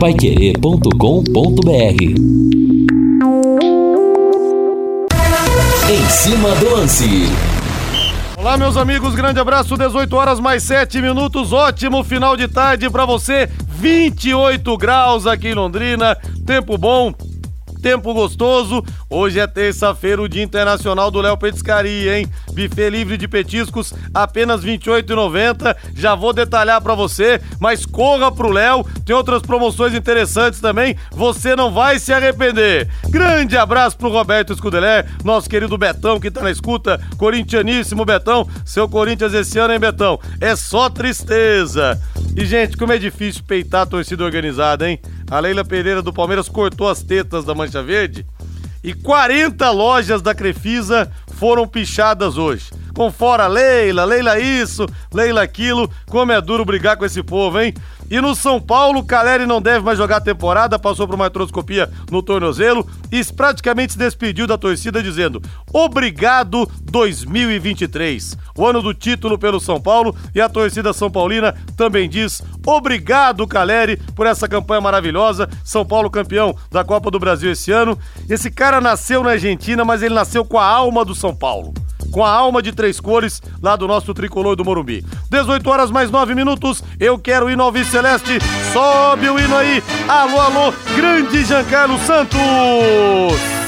paiquerê.com.br Em cima do lance. Olá, meus amigos, grande abraço. 18 horas mais 7 minutos. Ótimo final de tarde para você. 28 graus aqui em Londrina. Tempo bom, tempo gostoso. Hoje é terça-feira, o Dia Internacional do Léo Petiscaria, hein? Buffet livre de petiscos, apenas R$ 28,90. Já vou detalhar para você, mas corra pro Léo. Tem outras promoções interessantes também. Você não vai se arrepender. Grande abraço pro Roberto Escudelé, nosso querido Betão que tá na escuta. Corintianíssimo Betão. Seu Corinthians esse ano, hein, Betão? É só tristeza. E, gente, como é difícil peitar a torcida organizada, hein? A Leila Pereira do Palmeiras cortou as tetas da Mancha Verde e 40 lojas da Crefisa foram pichadas hoje. Com fora Leila, Leila isso, Leila aquilo. Como é duro brigar com esse povo, hein? E no São Paulo, Caleri não deve mais jogar a temporada, passou por uma artroscopia no tornozelo e praticamente se despediu da torcida dizendo: "Obrigado 2023". O ano do título pelo São Paulo e a torcida são paulina também diz: "Obrigado, Caleri, por essa campanha maravilhosa. São Paulo campeão da Copa do Brasil esse ano". Esse cara nasceu na Argentina, mas ele nasceu com a alma do São Paulo com a alma de três cores lá do nosso tricolor do Morumbi. 18 horas mais 9 minutos, eu quero ir no Alves Celeste, sobe o hino aí, alô, alô, grande Giancarlo Santos!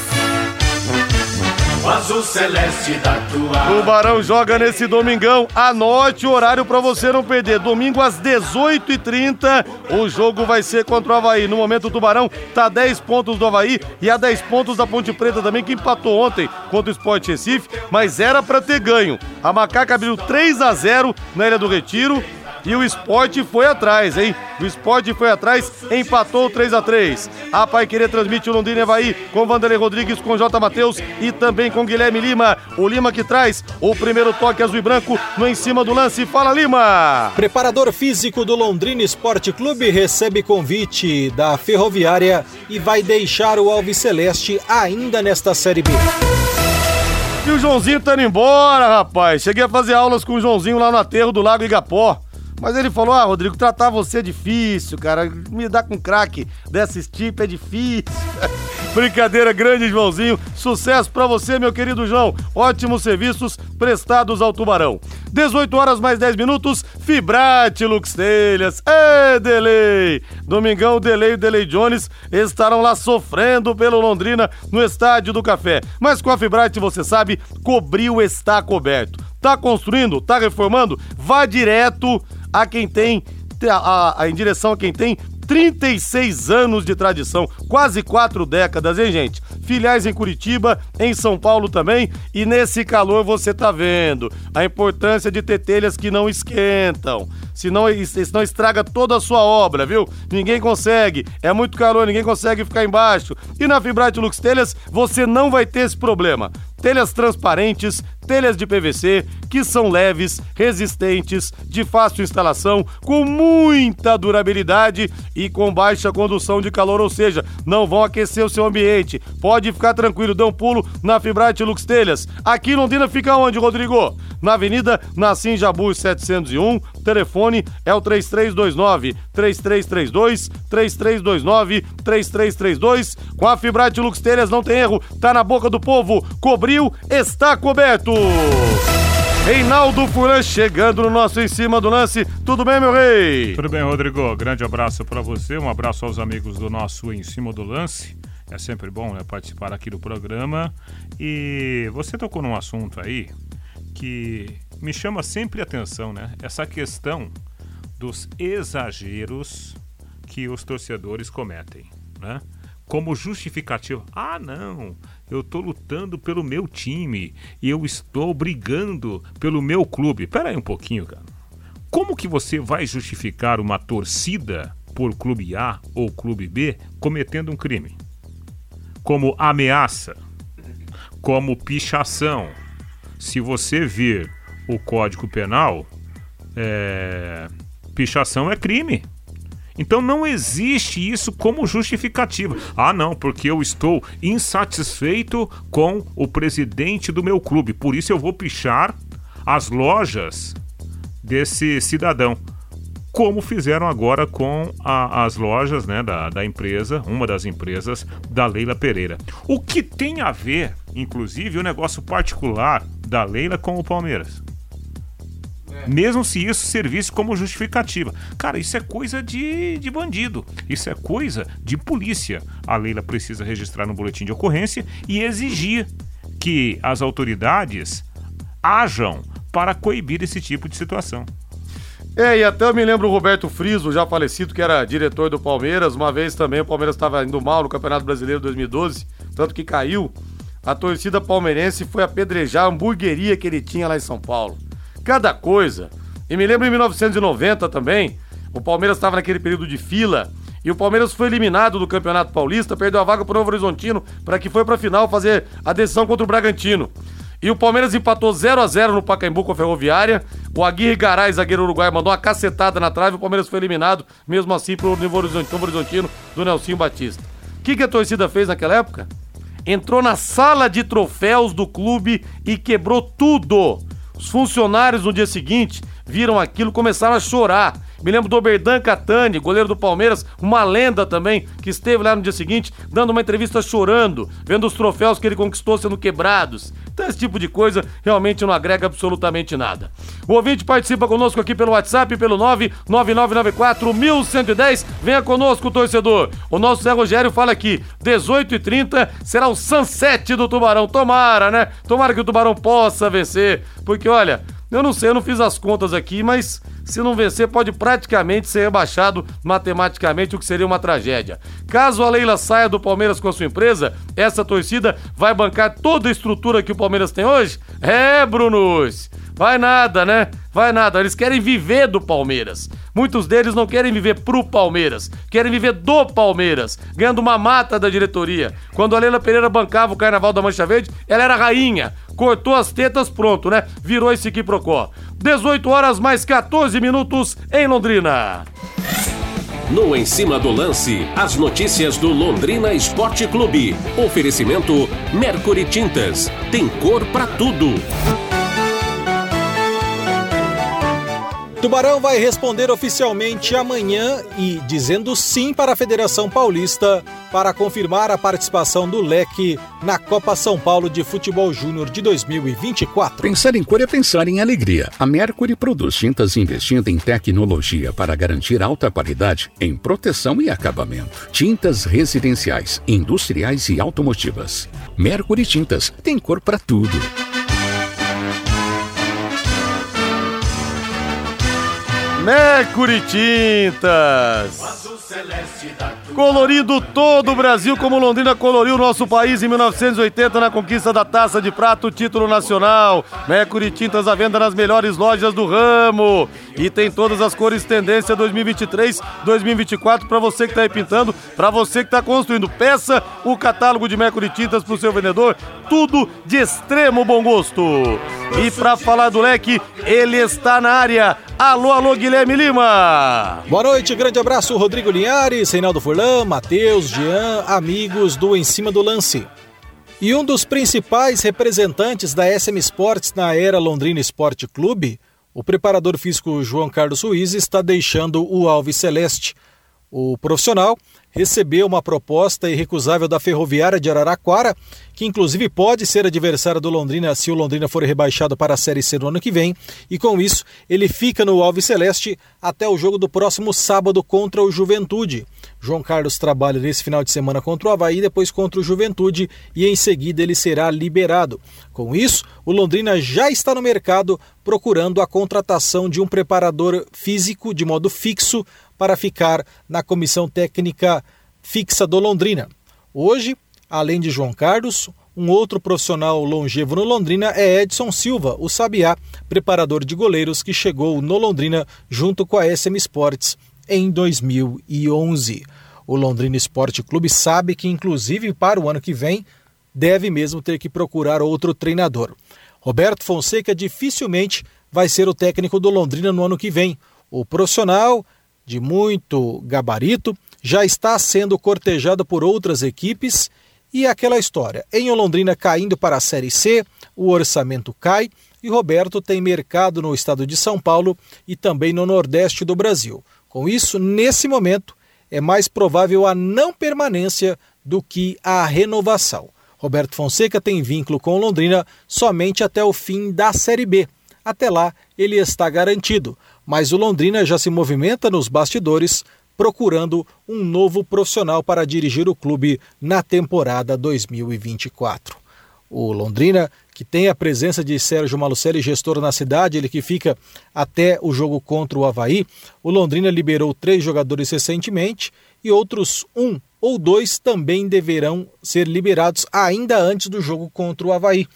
O azul celeste da tua. Tubarão joga nesse domingão. Anote o horário para você não perder. Domingo às 18h30. O jogo vai ser contra o Havaí. No momento, o Tubarão tá a 10 pontos do Havaí e a 10 pontos da Ponte Preta também, que empatou ontem contra o Sport Recife, mas era para ter ganho. A Macaca abriu 3 a 0 na Ilha do Retiro e o esporte foi atrás, hein? O esporte foi atrás, empatou 3 a 3 A Pai Querer transmite o Londrina Havaí com Vanderlei Rodrigues, com J. Matheus e também com Guilherme Lima. O Lima que traz o primeiro toque azul e branco no em cima do lance. Fala, Lima! Preparador físico do Londrina Esporte Clube recebe convite da Ferroviária e vai deixar o Alves Celeste ainda nesta Série B. E o Joãozinho tá indo embora, rapaz. Cheguei a fazer aulas com o Joãozinho lá no aterro do Lago Igapó. Mas ele falou: Ah, Rodrigo, tratar você é difícil, cara. Me dar com craque desse tipo é difícil. Brincadeira grande, Joãozinho. Sucesso para você, meu querido João. Ótimos serviços prestados ao Tubarão. 18 horas mais 10 minutos. Fibrate Lux Telhas. É, Delay. Domingão, Delay e Delay Jones estarão lá sofrendo pelo Londrina no Estádio do Café. Mas com a Fibrate, você sabe, cobriu está coberto. Tá construindo? Tá reformando? Vá direto a quem tem a, a, em direção a quem tem 36 anos de tradição, quase quatro décadas, hein, gente? Filiais em Curitiba, em São Paulo também, e nesse calor você tá vendo a importância de ter telhas que não esquentam. Senão, senão estraga toda a sua obra, viu? Ninguém consegue. É muito calor, ninguém consegue ficar embaixo. E na Fibrate Lux Telhas você não vai ter esse problema telhas transparentes, telhas de PVC que são leves, resistentes, de fácil instalação, com muita durabilidade e com baixa condução de calor, ou seja, não vão aquecer o seu ambiente. Pode ficar tranquilo, dê um pulo na Fibrate Lux Telhas. Aqui em Londrina fica onde, Rodrigo? Na Avenida Nassim Jabu 701, telefone é o 3329 3332 3329 3332. Com a Fibrate Lux Telhas não tem erro, tá na boca do povo. Cobriu, está coberto. Reinaldo Furan chegando no nosso em cima do lance. Tudo bem, meu rei? Tudo bem, Rodrigo. Grande abraço para você, um abraço aos amigos do nosso em cima do lance. É sempre bom né, participar aqui do programa. E você tocou num assunto aí que me chama sempre atenção, né? Essa questão dos exageros que os torcedores cometem, né? Como justificativa. Ah, não, eu estou lutando pelo meu time eu estou brigando pelo meu clube. Pera aí um pouquinho, cara. Como que você vai justificar uma torcida por clube A ou clube B cometendo um crime? Como ameaça, como pichação. Se você vir o Código Penal, é... pichação é crime. Então não existe isso como justificativa. Ah, não, porque eu estou insatisfeito com o presidente do meu clube, por isso eu vou pichar as lojas desse cidadão. como fizeram agora com a, as lojas né, da, da empresa, uma das empresas da Leila Pereira. O que tem a ver, inclusive, o negócio particular da Leila com o Palmeiras? Mesmo se isso servisse como justificativa. Cara, isso é coisa de, de bandido, isso é coisa de polícia. A Leila precisa registrar no boletim de ocorrência e exigir que as autoridades ajam para coibir esse tipo de situação. É, e até eu me lembro o Roberto Friso, já falecido, que era diretor do Palmeiras. Uma vez também o Palmeiras estava indo mal no Campeonato Brasileiro 2012, tanto que caiu. A torcida palmeirense foi apedrejar a hamburgueria que ele tinha lá em São Paulo cada coisa. E me lembro em 1990 também, o Palmeiras estava naquele período de fila e o Palmeiras foi eliminado do Campeonato Paulista, perdeu a vaga para o Novo Horizontino para que foi para a final fazer a decisão contra o Bragantino. E o Palmeiras empatou 0 a 0 no Pacaembu com a Ferroviária. O Aguirre Garay, zagueiro uruguaio, mandou uma cacetada na trave. O Palmeiras foi eliminado, mesmo assim, pro Novo Horizontino do Nelsinho Batista. O que, que a torcida fez naquela época? Entrou na sala de troféus do clube e quebrou tudo. Os funcionários no dia seguinte viram aquilo começaram a chorar. Me lembro do Oberdan Catani, goleiro do Palmeiras, uma lenda também, que esteve lá no dia seguinte, dando uma entrevista chorando, vendo os troféus que ele conquistou sendo quebrados. Então, esse tipo de coisa realmente não agrega absolutamente nada. O ouvinte participa conosco aqui pelo WhatsApp, pelo 99994-1110. Venha conosco, torcedor. O nosso Zé Rogério fala aqui: 18h30 será o sunset do Tubarão. Tomara, né? Tomara que o Tubarão possa vencer. Porque, olha, eu não sei, eu não fiz as contas aqui, mas se não vencer, pode praticamente ser rebaixado matematicamente, o que seria uma tragédia. Caso a Leila saia do Palmeiras com a sua empresa, essa torcida vai bancar toda a estrutura que o Palmeiras tem hoje? É, Brunos! Vai nada, né? Vai nada. Eles querem viver do Palmeiras. Muitos deles não querem viver pro Palmeiras, querem viver do Palmeiras, ganhando uma mata da diretoria. Quando a Leila Pereira bancava o Carnaval da Mancha Verde, ela era rainha. Cortou as tetas, pronto, né? Virou esse quiprocó. 18 horas mais 14 minutos em Londrina. No Em Cima do Lance, as notícias do Londrina Esporte Clube. Oferecimento Mercury Tintas. Tem cor para tudo. Tubarão vai responder oficialmente amanhã e dizendo sim para a Federação Paulista para confirmar a participação do Leque na Copa São Paulo de Futebol Júnior de 2024. Pensar em cor é pensar em alegria. A Mercury produz tintas investindo em tecnologia para garantir alta qualidade em proteção e acabamento. Tintas residenciais, industriais e automotivas. Mercury Tintas tem cor para tudo. Mercury Tintas. Colorido todo o Brasil como Londrina coloriu nosso país em 1980 na conquista da Taça de Prata, o título nacional. Mercury Tintas à venda nas melhores lojas do ramo. E tem todas as cores tendência 2023, 2024 para você que está aí pintando, para você que está construindo. Peça o catálogo de Mercury Tintas para o seu vendedor, tudo de extremo bom gosto. E para falar do leque, ele está na área. Alô, alô, Guilherme Lima. Boa noite, grande abraço, Rodrigo Linhares, Reinaldo Furlan, Matheus, Jean, amigos do Em Cima do Lance. E um dos principais representantes da SM Sports na era Londrina Esporte Clube, o preparador físico João Carlos Ruiz, está deixando o Alves Celeste. O profissional recebeu uma proposta irrecusável da Ferroviária de Araraquara, que inclusive pode ser adversária do Londrina se o Londrina for rebaixado para a Série C no ano que vem, e com isso ele fica no Alves Celeste até o jogo do próximo sábado contra o Juventude. João Carlos trabalha nesse final de semana contra o Havaí, depois contra o Juventude e em seguida ele será liberado. Com isso, o Londrina já está no mercado procurando a contratação de um preparador físico de modo fixo para ficar na comissão técnica fixa do Londrina. Hoje, além de João Carlos, um outro profissional longevo no Londrina é Edson Silva, o Sabiá, preparador de goleiros que chegou no Londrina junto com a SM Sports em 2011. O Londrina Esporte Clube sabe que, inclusive para o ano que vem, deve mesmo ter que procurar outro treinador. Roberto Fonseca dificilmente vai ser o técnico do Londrina no ano que vem. O profissional de muito gabarito, já está sendo cortejado por outras equipes e aquela história. Em Londrina caindo para a Série C, o orçamento cai, e Roberto tem mercado no estado de São Paulo e também no Nordeste do Brasil. Com isso, nesse momento, é mais provável a não permanência do que a renovação. Roberto Fonseca tem vínculo com Londrina somente até o fim da Série B. Até lá, ele está garantido, mas o Londrina já se movimenta nos bastidores procurando um novo profissional para dirigir o clube na temporada 2024. O Londrina, que tem a presença de Sérgio Malucelli, gestor na cidade, ele que fica até o jogo contra o Havaí. O Londrina liberou três jogadores recentemente e outros um ou dois também deverão ser liberados ainda antes do jogo contra o Havaí.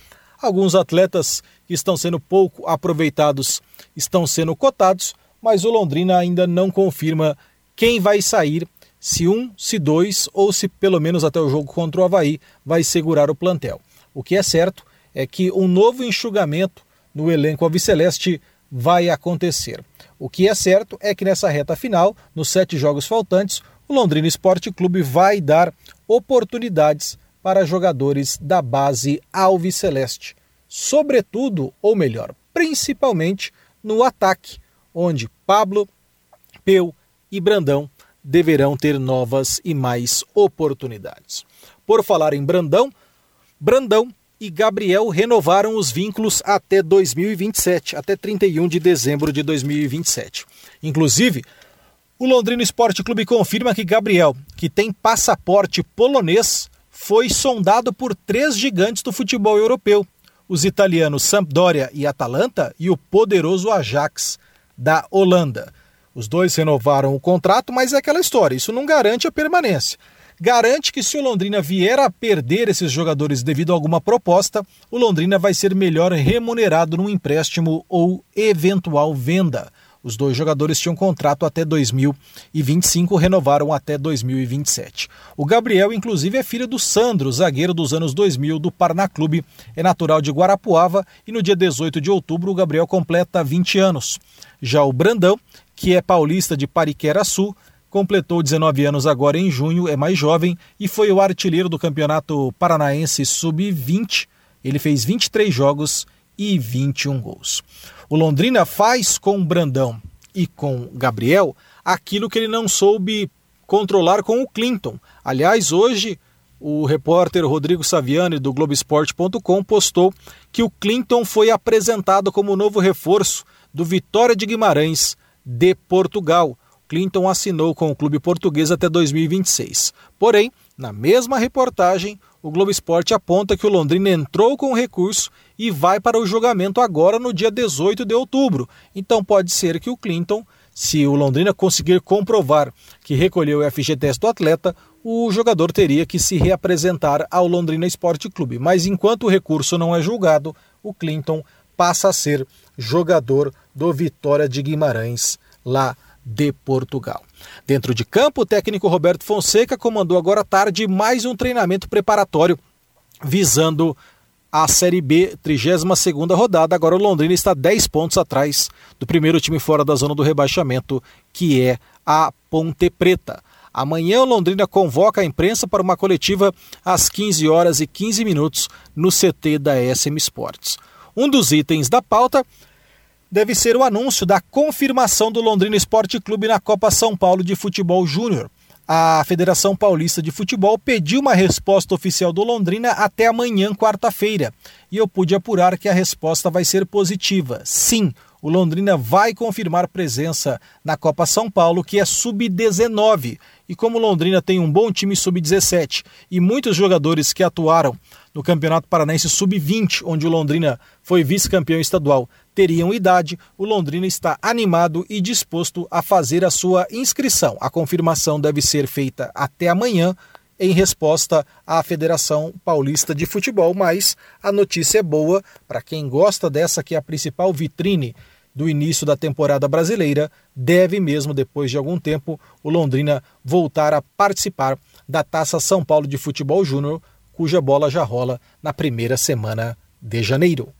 Alguns atletas que estão sendo pouco aproveitados estão sendo cotados, mas o Londrina ainda não confirma quem vai sair, se um, se dois ou se pelo menos até o jogo contra o Havaí vai segurar o plantel. O que é certo é que um novo enxugamento no elenco alviceleste vai acontecer. O que é certo é que nessa reta final, nos sete jogos faltantes, o Londrina Esporte Clube vai dar oportunidades para jogadores da base alviceleste, sobretudo, ou melhor, principalmente no ataque, onde Pablo, Peu e Brandão deverão ter novas e mais oportunidades. Por falar em Brandão, Brandão e Gabriel renovaram os vínculos até 2027, até 31 de dezembro de 2027. Inclusive, o Londrina Esporte Clube confirma que Gabriel, que tem passaporte polonês, foi sondado por três gigantes do futebol europeu: os italianos Sampdoria e Atalanta e o poderoso Ajax da Holanda. Os dois renovaram o contrato, mas é aquela história, isso não garante a permanência garante que se o Londrina vier a perder esses jogadores devido a alguma proposta, o Londrina vai ser melhor remunerado num empréstimo ou eventual venda. Os dois jogadores tinham contrato até 2025, renovaram até 2027. O Gabriel, inclusive, é filho do Sandro, zagueiro dos anos 2000 do Paraná Clube, é natural de Guarapuava e no dia 18 de outubro o Gabriel completa 20 anos. Já o Brandão, que é paulista de Pariquera-Sul, completou 19 anos agora em junho, é mais jovem e foi o artilheiro do Campeonato Paranaense Sub-20. Ele fez 23 jogos e 21 gols. O Londrina faz com Brandão e com Gabriel aquilo que ele não soube controlar com o Clinton. Aliás, hoje o repórter Rodrigo Saviani do Globoesporte.com postou que o Clinton foi apresentado como novo reforço do Vitória de Guimarães de Portugal. Clinton assinou com o clube português até 2026. Porém, na mesma reportagem, o Globo Esporte aponta que o Londrina entrou com o recurso e vai para o julgamento agora no dia 18 de outubro. Então pode ser que o Clinton, se o Londrina conseguir comprovar que recolheu o FGTS do atleta, o jogador teria que se reapresentar ao Londrina Esporte Clube. Mas enquanto o recurso não é julgado, o Clinton passa a ser jogador do Vitória de Guimarães lá de Portugal. Dentro de campo, o técnico Roberto Fonseca comandou agora à tarde mais um treinamento preparatório visando a Série B, 32ª rodada. Agora o Londrina está 10 pontos atrás do primeiro time fora da zona do rebaixamento, que é a Ponte Preta. Amanhã o Londrina convoca a imprensa para uma coletiva às 15 horas e 15 minutos no CT da SM Sports. Um dos itens da pauta deve ser o anúncio da confirmação do Londrina Esporte Clube na Copa São Paulo de Futebol Júnior. A Federação Paulista de Futebol pediu uma resposta oficial do Londrina até amanhã, quarta-feira, e eu pude apurar que a resposta vai ser positiva. Sim, o Londrina vai confirmar presença na Copa São Paulo, que é sub-19. E como o Londrina tem um bom time sub-17 e muitos jogadores que atuaram no Campeonato Paranaense sub-20, onde o Londrina foi vice-campeão estadual, teriam idade, o Londrina está animado e disposto a fazer a sua inscrição. A confirmação deve ser feita até amanhã em resposta à Federação Paulista de Futebol, mas a notícia é boa para quem gosta dessa que é a principal vitrine do início da temporada brasileira, deve mesmo depois de algum tempo o Londrina voltar a participar da Taça São Paulo de Futebol Júnior, cuja bola já rola na primeira semana de janeiro.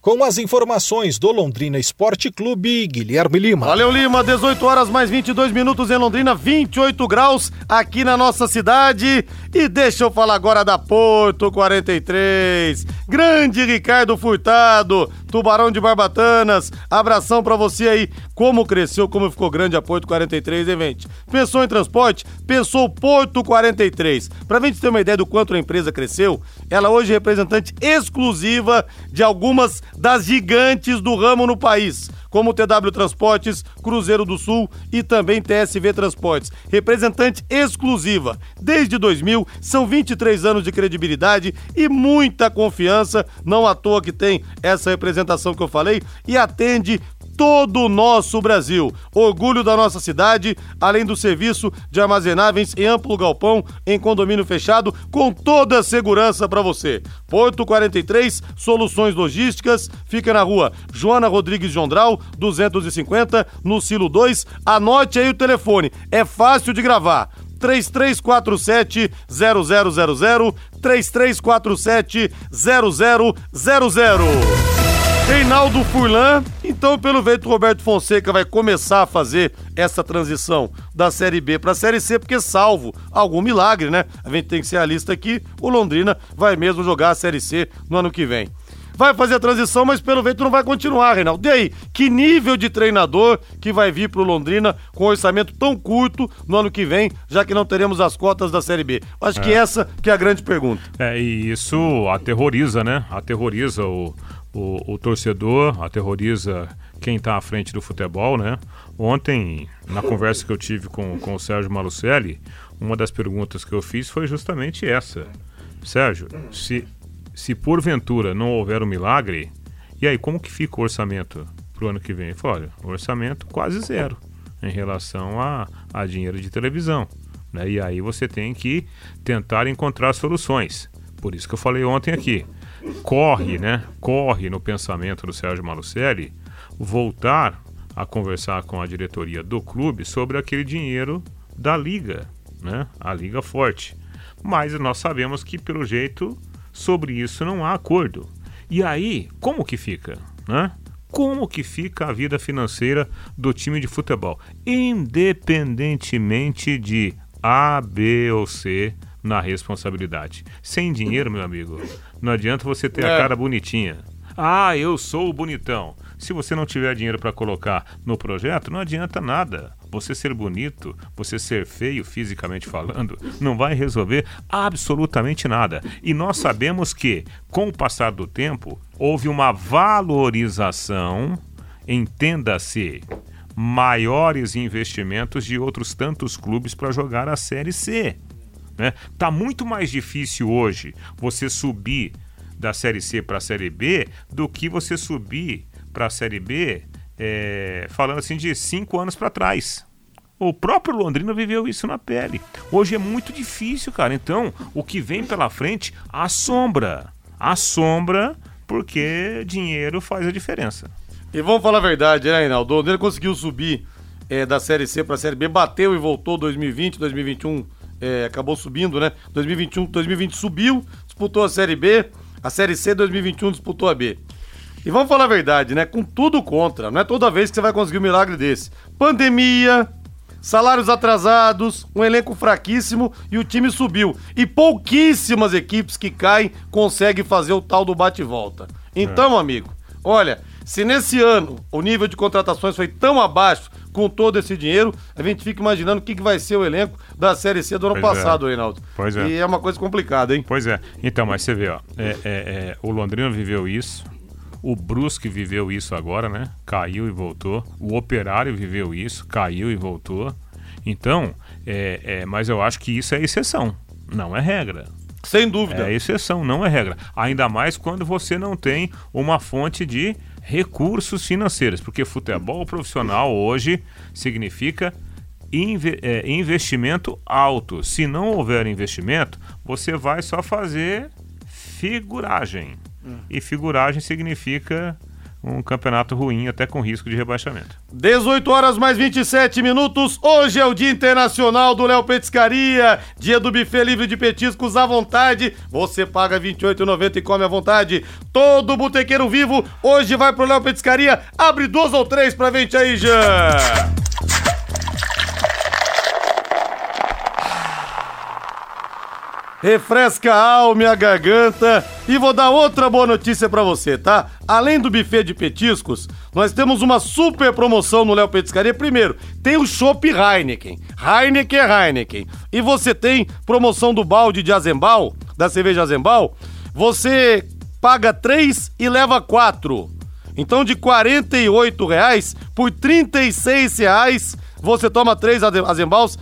Com as informações do Londrina Esporte Clube, Guilherme Lima. Valeu, Lima. 18 horas mais 22 minutos em Londrina, 28 graus aqui na nossa cidade. E deixa eu falar agora da Porto 43. Grande Ricardo Furtado Tubarão de Barbatanas. Abração pra você aí. Como cresceu, como ficou grande a Porto 43, hein, gente? Pensou em transporte? Pensou Porto 43. Pra gente ter uma ideia do quanto a empresa cresceu, ela hoje é representante exclusiva de algumas das gigantes do ramo no país como TW Transportes, Cruzeiro do Sul e também TSV Transportes. Representante exclusiva. Desde 2000, são 23 anos de credibilidade e muita confiança, não à toa que tem essa representação que eu falei, e atende todo o nosso Brasil. Orgulho da nossa cidade, além do serviço de armazenáveis em amplo galpão, em condomínio fechado, com toda a segurança para você. Porto 43, Soluções Logísticas, fica na rua Joana Rodrigues Jondral, 250, no Silo 2. Anote aí o telefone, é fácil de gravar. 3347 0000 3347 0000 Reinaldo Furlan, então pelo jeito o Roberto Fonseca vai começar a fazer essa transição da Série B para a Série C, porque salvo algum milagre, né? A gente tem que ser a lista aqui, o Londrina vai mesmo jogar a Série C no ano que vem. Vai fazer a transição, mas pelo jeito não vai continuar, Reinaldo. E aí, que nível de treinador que vai vir pro Londrina com um orçamento tão curto no ano que vem, já que não teremos as cotas da Série B? Acho é. que essa que é a grande pergunta. É, e isso aterroriza, né? Aterroriza o o, o torcedor, aterroriza quem está à frente do futebol, né? Ontem, na conversa que eu tive com, com o Sérgio Malucelli, uma das perguntas que eu fiz foi justamente essa. Sérgio, se, se porventura não houver um milagre, e aí como que fica o orçamento para o ano que vem? Ele olha, orçamento quase zero em relação a, a dinheiro de televisão. Né? E aí você tem que tentar encontrar soluções. Por isso que eu falei ontem aqui corre, né? Corre no pensamento do Sérgio Malucelli voltar a conversar com a diretoria do clube sobre aquele dinheiro da liga, né? A liga forte. Mas nós sabemos que pelo jeito sobre isso não há acordo. E aí, como que fica, né? Como que fica a vida financeira do time de futebol, independentemente de A, B ou C na responsabilidade. Sem dinheiro, meu amigo, não adianta você ter é. a cara bonitinha. Ah, eu sou o bonitão. Se você não tiver dinheiro para colocar no projeto, não adianta nada. Você ser bonito, você ser feio fisicamente falando, não vai resolver absolutamente nada. E nós sabemos que, com o passar do tempo, houve uma valorização, entenda-se, maiores investimentos de outros tantos clubes para jogar a Série C. Né? Tá muito mais difícil hoje você subir da Série C para a Série B do que você subir para a Série B, é, falando assim de cinco anos para trás. O próprio Londrina viveu isso na pele. Hoje é muito difícil, cara. Então, o que vem pela frente assombra. Assombra porque dinheiro faz a diferença. E vamos falar a verdade, né, Reinaldo? O Londrina conseguiu subir é, da Série C para a Série B, bateu e voltou 2020, 2021 é, acabou subindo, né? 2021, 2020 subiu, disputou a Série B, a Série C 2021 disputou a B. E vamos falar a verdade, né? Com tudo contra, não é toda vez que você vai conseguir um milagre desse. Pandemia, salários atrasados, um elenco fraquíssimo e o time subiu. E pouquíssimas equipes que caem conseguem fazer o tal do bate-volta. Então, é. amigo, olha, se nesse ano o nível de contratações foi tão abaixo com todo esse dinheiro, a gente fica imaginando o que, que vai ser o elenco da Série C do ano pois é. passado, é. Reinaldo. Pois é. E é uma coisa complicada, hein? Pois é. Então, mas você vê, ó, é, é, é, o Londrina viveu isso, o Brusque viveu isso agora, né? Caiu e voltou. O Operário viveu isso, caiu e voltou. Então, é, é, mas eu acho que isso é exceção, não é regra. Sem dúvida. É exceção, não é regra. Ainda mais quando você não tem uma fonte de recursos financeiros, porque futebol profissional hoje significa é, investimento alto. Se não houver investimento, você vai só fazer figuragem. Hum. E figuragem significa um campeonato ruim, até com risco de rebaixamento. 18 horas mais 27 minutos. Hoje é o Dia Internacional do Léo Petiscaria, dia do buffet livre de petiscos à vontade. Você paga R$ 28,90 e come à vontade. Todo botequeiro vivo hoje vai pro Léo Petiscaria. Abre duas ou três pra gente aí, já. refresca a alma e a garganta. E vou dar outra boa notícia para você, tá? Além do buffet de petiscos, nós temos uma super promoção no Léo Petiscaria. Primeiro, tem o Chopp Heineken. Heineken é Heineken. E você tem promoção do balde de Azembal, da cerveja Azembal. Você paga 3 e leva 4. Então, de 48 reais por 36 reais, você toma três Azembals,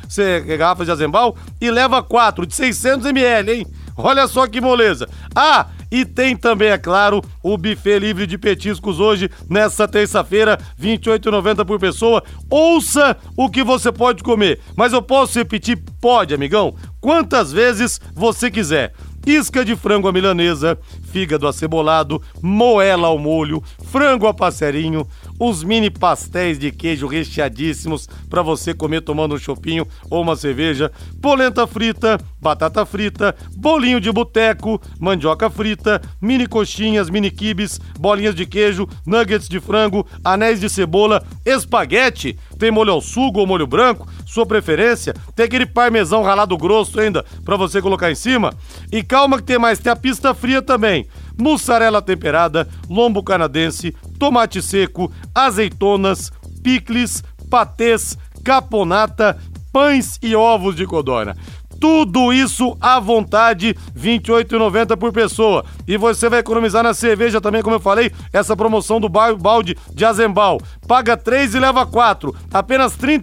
garrafas de Azembal, e leva quatro de 600 ml, hein? Olha só que moleza. Ah, e tem também, é claro, o buffet livre de petiscos hoje, nessa terça-feira, R$ 28,90 por pessoa. Ouça o que você pode comer. Mas eu posso repetir? Pode, amigão. Quantas vezes você quiser isca de frango à milanesa, fígado acebolado, moela ao molho, frango a passarinho, os mini pastéis de queijo recheadíssimos para você comer tomando um chopinho ou uma cerveja, polenta frita, batata frita, bolinho de boteco, mandioca frita, mini coxinhas, mini quibes, bolinhas de queijo, nuggets de frango, anéis de cebola, espaguete, tem molho ao sugo ou molho branco, sua preferência, tem aquele parmesão ralado grosso ainda para você colocar em cima. E calma que tem mais, tem a pista fria também. Mussarela temperada, lombo canadense, tomate seco, azeitonas, picles, patês, caponata, pães e ovos de codorna. Tudo isso à vontade, R$ 28,90 por pessoa. E você vai economizar na cerveja também, como eu falei, essa promoção do balde de Azembal. Paga 3 e leva 4, apenas R$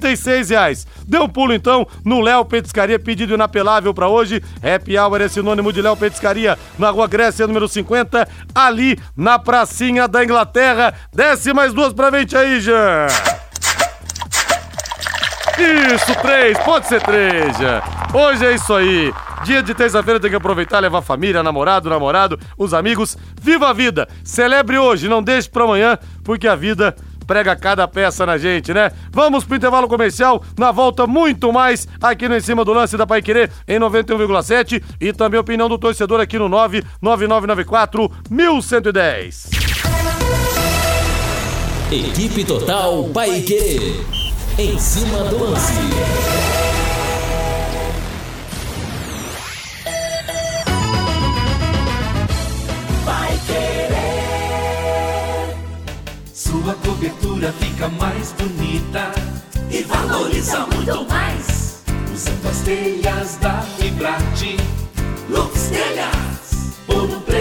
reais. Dê um pulo então no Léo Petiscaria, pedido inapelável para hoje. Happy Hour é sinônimo de Léo Petiscaria, na Rua Grécia, número 50, ali na pracinha da Inglaterra. Desce mais duas pra frente aí, Jean. Isso, três, pode ser três, já. Hoje é isso aí. Dia de terça-feira tem que aproveitar, levar a família, namorado, namorado, os amigos. Viva a vida! Celebre hoje, não deixe pra amanhã, porque a vida prega cada peça na gente, né? Vamos pro intervalo comercial, na volta muito mais aqui no Em Cima do Lance da Pai Querer em 91,7 e também a opinião do torcedor aqui no 99994 1110. Equipe Total Pai. Em cima do lance. Vai querer. Sua cobertura fica mais bonita e valoriza muito mais. Usando as telhas da Fibrate. Lux Telhas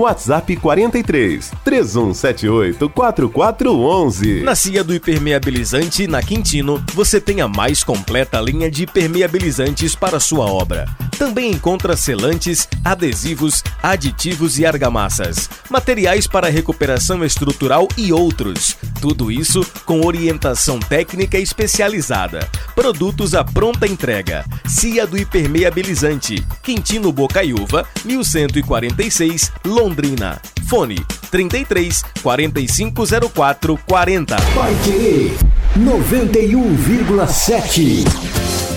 WhatsApp 43 3178 4411. Na Cia do Hipermeabilizante, na Quintino, você tem a mais completa linha de hipermeabilizantes para sua obra. Também encontra selantes, adesivos, aditivos e argamassas, materiais para recuperação estrutural e outros. Tudo isso com orientação técnica especializada. Produtos à pronta entrega. Cia do Hipermeabilizante, Quintino Bocaiúva, 1146, Londrina. Fone 33 4504 40. Vai querer 91,7.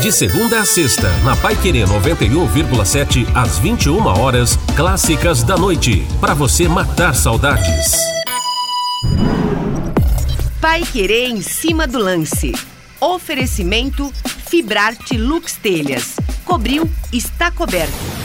De segunda a sexta, na Pai Querer 91,7 às 21 horas, clássicas da noite, para você matar saudades. Pai Querer em cima do lance. Oferecimento Fibrarte Lux Telhas. Cobriu, está coberto.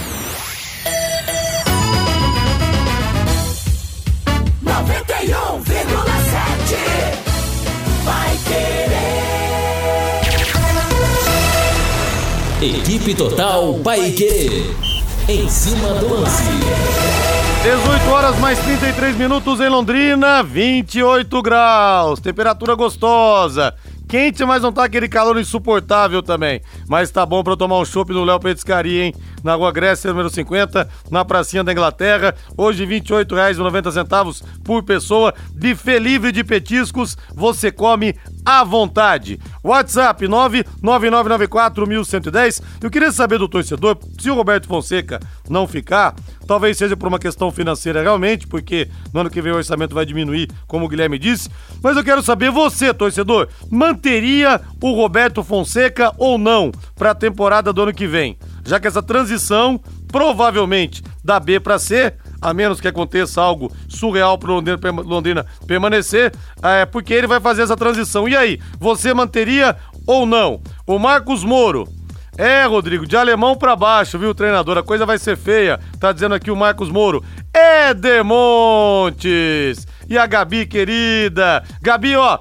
Equipe Total Paique. Em cima do lance. 18 horas mais 33 minutos em Londrina, 28 graus, temperatura gostosa. Quente, mas não tá aquele calor insuportável também. Mas tá bom eu tomar um chopp no Léo Petiscaria, hein? Na Rua Grécia, número 50, na pracinha da Inglaterra. Hoje, R$ 28,90 por pessoa. Buffet livre de petiscos, você come à vontade. WhatsApp 999941110. Eu queria saber do torcedor, se o Roberto Fonseca não ficar, talvez seja por uma questão financeira realmente, porque no ano que vem o orçamento vai diminuir, como o Guilherme disse. Mas eu quero saber, você, torcedor, manteria o Roberto Fonseca ou não para a temporada do ano que vem? Já que essa transição, provavelmente, da B para C, a menos que aconteça algo surreal para Londrina, Londrina permanecer, é, porque ele vai fazer essa transição. E aí, você manteria ou não? O Marcos Moro. É, Rodrigo, de alemão para baixo, viu, treinador? A coisa vai ser feia. Tá dizendo aqui o Marcos Moro. É Demontes! E a Gabi, querida. Gabi, ó.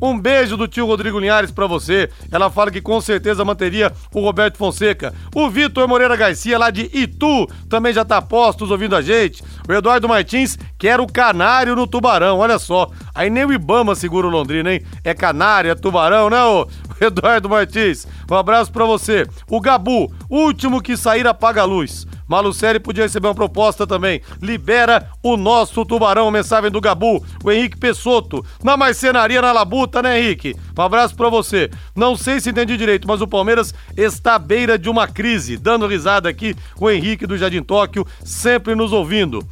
Um beijo do tio Rodrigo Linhares pra você. Ela fala que com certeza manteria o Roberto Fonseca. O Vitor Moreira Garcia, lá de Itu, também já tá postos ouvindo a gente. O Eduardo Martins quer o canário no tubarão, olha só. Aí nem o Ibama segura o Londrina, hein? É canário, é tubarão, né, ô? Eduardo Martins. Um abraço pra você. O Gabu, último que sair apaga a luz. Malucelli podia receber uma proposta também. Libera o nosso tubarão, mensagem do Gabu, o Henrique Pessoto. Na marcenaria na Labuta, né, Henrique? Um abraço pra você. Não sei se entendi direito, mas o Palmeiras está à beira de uma crise. Dando risada aqui, o Henrique do Jardim Tóquio, sempre nos ouvindo.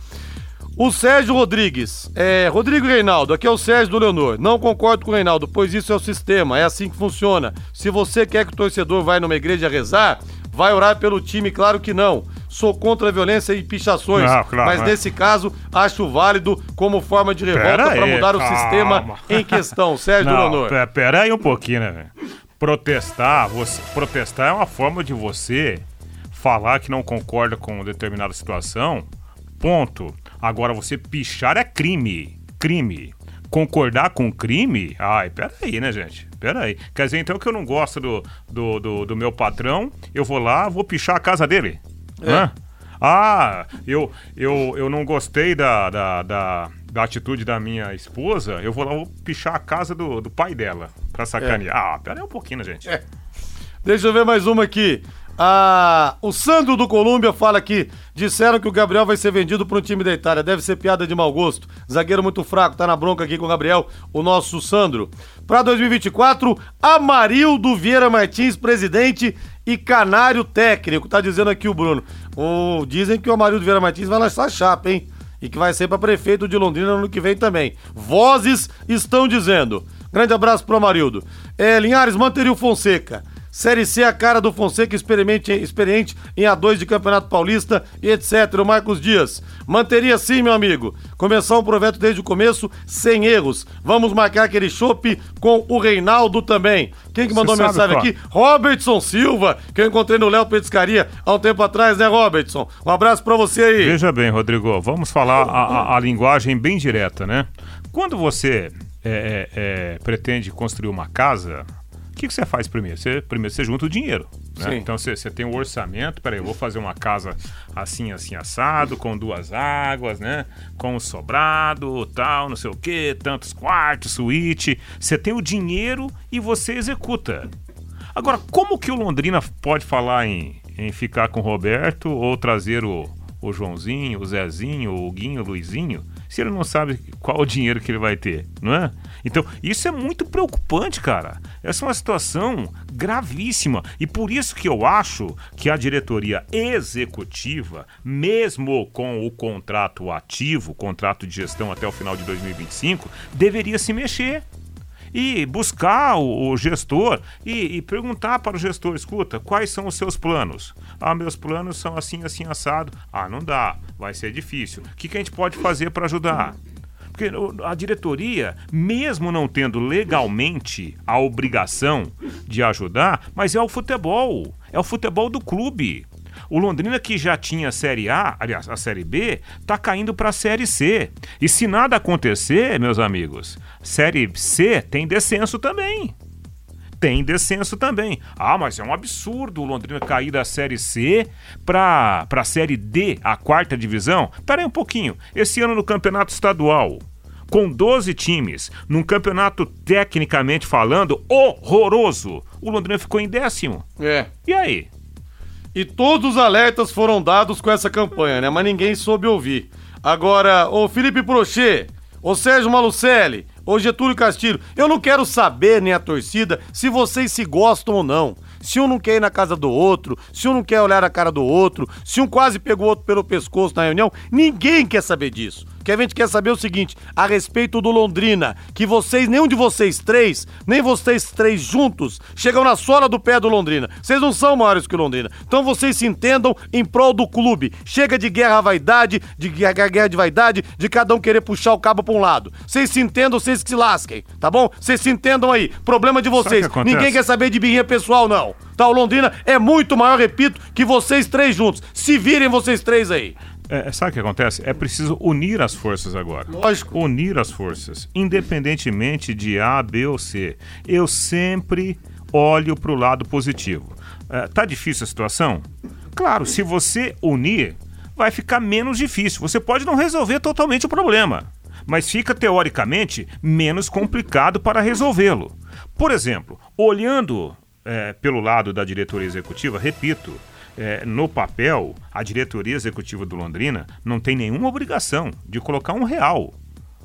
O Sérgio Rodrigues, é, Rodrigo Reinaldo, aqui é o Sérgio do Leonor. Não concordo com o Reinaldo, pois isso é o sistema, é assim que funciona. Se você quer que o torcedor vá numa igreja rezar, vai orar pelo time, claro que não sou contra a violência e pichações. Não, claro, mas nesse caso, acho válido como forma de revolta para mudar calma. o sistema em questão. Sérgio Leonor. Pera, pera aí um pouquinho, né, velho? Protestar, você, protestar é uma forma de você falar que não concorda com determinada situação. Ponto. Agora, você pichar é crime. Crime. Concordar com crime? Ai, peraí, né, gente? Peraí. Quer dizer, então que eu não gosto do, do, do, do meu patrão, eu vou lá, vou pichar a casa dele. É. Ah, eu, eu, eu não gostei da, da, da, da, atitude da minha esposa, eu vou lá vou pichar a casa do, do pai dela pra sacanear. É. Ah, pera aí um pouquinho, gente? É. Deixa eu ver mais uma aqui. Ah, o Sandro do Colômbia fala aqui. Disseram que o Gabriel vai ser vendido para um time da Itália. Deve ser piada de mau gosto. Zagueiro muito fraco, tá na bronca aqui com o Gabriel, o nosso Sandro. Para 2024, Amarildo Vieira Martins, presidente e Canário técnico. Tá dizendo aqui o Bruno. Oh, dizem que o Amarildo Vieira Martins vai lançar chapa, hein? E que vai ser para prefeito de Londrina no ano que vem também. Vozes estão dizendo. Grande abraço pro Amarildo. É, Linhares, manteria o Fonseca. Série C, a cara do Fonseca, experiente, experiente em A2 de Campeonato Paulista e etc. O Marcos Dias. Manteria sim, meu amigo. Começar um projeto desde o começo, sem erros. Vamos marcar aquele chope com o Reinaldo também. Quem que mandou mensagem aqui? Robertson Silva, que eu encontrei no Léo Petiscaria há um tempo atrás, né, Robertson? Um abraço para você aí. Veja bem, Rodrigo, vamos falar a, a, a linguagem bem direta, né? Quando você é, é, é, pretende construir uma casa, que, que você faz primeiro? Você, primeiro você junta o dinheiro. Né? Então você, você tem um orçamento, peraí, eu vou fazer uma casa assim, assim, assado, com duas águas, né? Com o sobrado, tal, não sei o que, tantos quartos, suíte. Você tem o dinheiro e você executa. Agora, como que o Londrina pode falar em, em ficar com o Roberto ou trazer o, o Joãozinho, o Zezinho, o Guinho, o Luizinho? Se ele não sabe qual o dinheiro que ele vai ter, não é? Então, isso é muito preocupante, cara. Essa é uma situação gravíssima. E por isso que eu acho que a diretoria executiva, mesmo com o contrato ativo, contrato de gestão até o final de 2025, deveria se mexer. E buscar o, o gestor e, e, perguntar para o gestor: escuta, quais são os seus planos? Ah, meus planos são assim, assim, assado. Ah, não dá, vai ser difícil. O que, que a gente pode fazer para ajudar? Porque a diretoria, mesmo não tendo legalmente a obrigação de ajudar, mas é o futebol, é o futebol do clube. O Londrina, que já tinha a Série A, aliás, a Série B, está caindo para a Série C. E se nada acontecer, meus amigos, Série C tem descenso também. Tem descenso também. Ah, mas é um absurdo o Londrina cair da Série C para a Série D, a quarta divisão. Aí um pouquinho. Esse ano no Campeonato Estadual, com 12 times, num campeonato tecnicamente falando horroroso, o Londrina ficou em décimo. É. E aí? E todos os alertas foram dados com essa campanha, né? Mas ninguém soube ouvir. Agora, ô Felipe Prochê, ô Sérgio Malucelli, ô Getúlio Castilho, eu não quero saber, nem a torcida, se vocês se gostam ou não. Se um não quer ir na casa do outro, se um não quer olhar a cara do outro, se um quase pegou o outro pelo pescoço na reunião, ninguém quer saber disso que a gente quer saber o seguinte, a respeito do Londrina, que vocês, nenhum de vocês três, nem vocês três juntos, chegam na sola do pé do Londrina. Vocês não são maiores que o Londrina. Então vocês se entendam em prol do clube. Chega de guerra vaidade, de guerra, guerra de vaidade, de cada um querer puxar o cabo pra um lado. Vocês se entendam, vocês que se lasquem, tá bom? Vocês se entendam aí. Problema de vocês. Ninguém quer saber de birrinha pessoal, não. Tá, o Londrina é muito maior, repito, que vocês três juntos. Se virem vocês três aí. É, é, sabe o que acontece? É preciso unir as forças agora. Lógico. Unir as forças, independentemente de A, B ou C. Eu sempre olho para o lado positivo. É, tá difícil a situação? Claro, se você unir, vai ficar menos difícil. Você pode não resolver totalmente o problema, mas fica teoricamente menos complicado para resolvê-lo. Por exemplo, olhando é, pelo lado da diretoria executiva, repito, é, no papel, a diretoria executiva do Londrina não tem nenhuma obrigação de colocar um real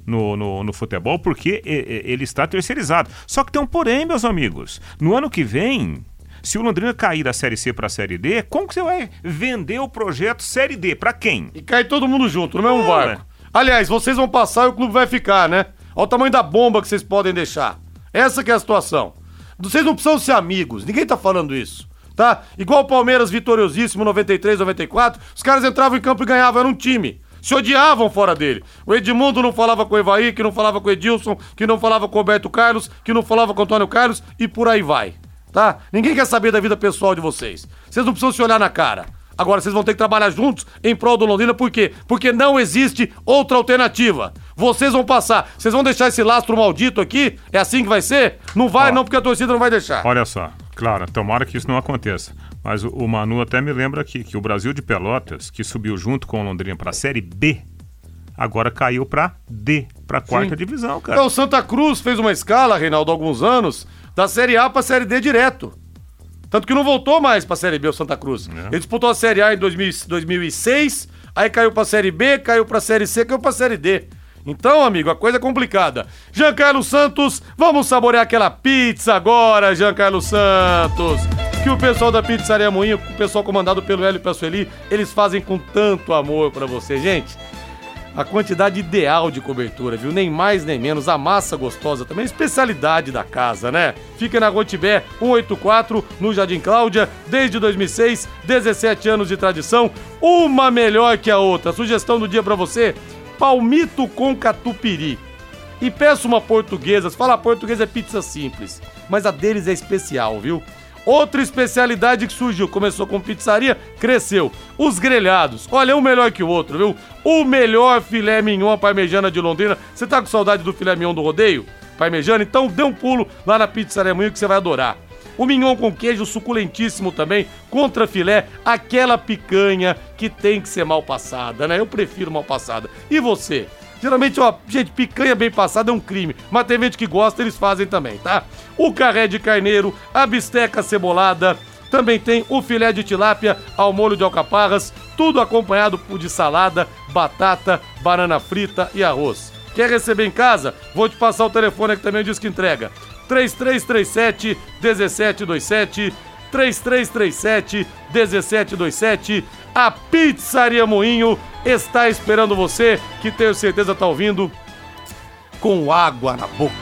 no, no, no, futebol, porque ele está terceirizado. Só que tem um porém, meus amigos. No ano que vem, se o Londrina cair da Série C para a Série D, como que você vai vender o projeto Série D? Para quem? E cai todo mundo junto, no mesmo é, barco. Aliás, vocês vão passar e o clube vai ficar, né? Olha o tamanho da bomba que vocês podem deixar. Essa que é a situação. Vocês não precisam ser amigos, ninguém tá falando isso tá? Igual o Palmeiras vitoriosíssimo 93, 94, os caras entravam em campo e ganhavam, era um time. Se odiavam fora dele. O Edmundo não falava com o Evaí, que não falava com o Edilson, que não falava com o Roberto Carlos, que não falava com o Antônio Carlos e por aí vai, tá? Ninguém quer saber da vida pessoal de vocês. Vocês não precisam se olhar na cara. Agora vocês vão ter que trabalhar juntos em prol do Londrina, por quê? Porque não existe outra alternativa. Vocês vão passar. Vocês vão deixar esse lastro maldito aqui? É assim que vai ser? Não vai, Ó, não, porque a torcida não vai deixar. Olha só, Claro, tomara que isso não aconteça. Mas o, o, Manu até me lembra aqui que o Brasil de Pelotas, que subiu junto com o Londrina para a Série B, agora caiu para D, para a quarta divisão, cara. Então, o Santa Cruz fez uma escala, Reinaldo, há alguns anos, da Série A para a Série D direto. Tanto que não voltou mais para a Série B o Santa Cruz. É. Ele disputou a Série A em 2000, 2006, aí caiu para a Série B, caiu para a Série C, caiu para a Série D. Então, amigo, a coisa é complicada. Giancarlo Santos, vamos saborear aquela pizza agora, Giancarlo Santos. Que o pessoal da Pizzaria Moinho, o pessoal comandado pelo Hélio Passueli, eles fazem com tanto amor para você, gente. A quantidade ideal de cobertura, viu? Nem mais nem menos. A massa gostosa também, especialidade da casa, né? Fica na Gotibé 184, no Jardim Cláudia, desde 2006, 17 anos de tradição, uma melhor que a outra. Sugestão do dia para você: palmito com catupiry. E peço uma portuguesa. Se falar portuguesa é pizza simples, mas a deles é especial, viu? Outra especialidade que surgiu, começou com pizzaria, cresceu. Os grelhados. Olha, um melhor que o outro, viu? O melhor filé mignon parmejana de Londrina. Você tá com saudade do filé mignon do rodeio? Parmejana? Então dê um pulo lá na Pizzaria Moinho que você vai adorar. O mignon com queijo suculentíssimo também, contra filé, aquela picanha que tem que ser mal passada, né? Eu prefiro mal passada. E você? Geralmente, ó, gente, picanha bem passada é um crime, mas tem gente que gosta, eles fazem também, tá? O carré de carneiro, a bisteca cebolada, também tem o filé de tilápia ao molho de alcaparras, tudo acompanhado de salada, batata, banana frita e arroz. Quer receber em casa? Vou te passar o telefone aqui também, diz que entrega. 3337 1727 3337 1727 A Pizzaria Moinho está esperando você, que tenho certeza está ouvindo, com água na boca.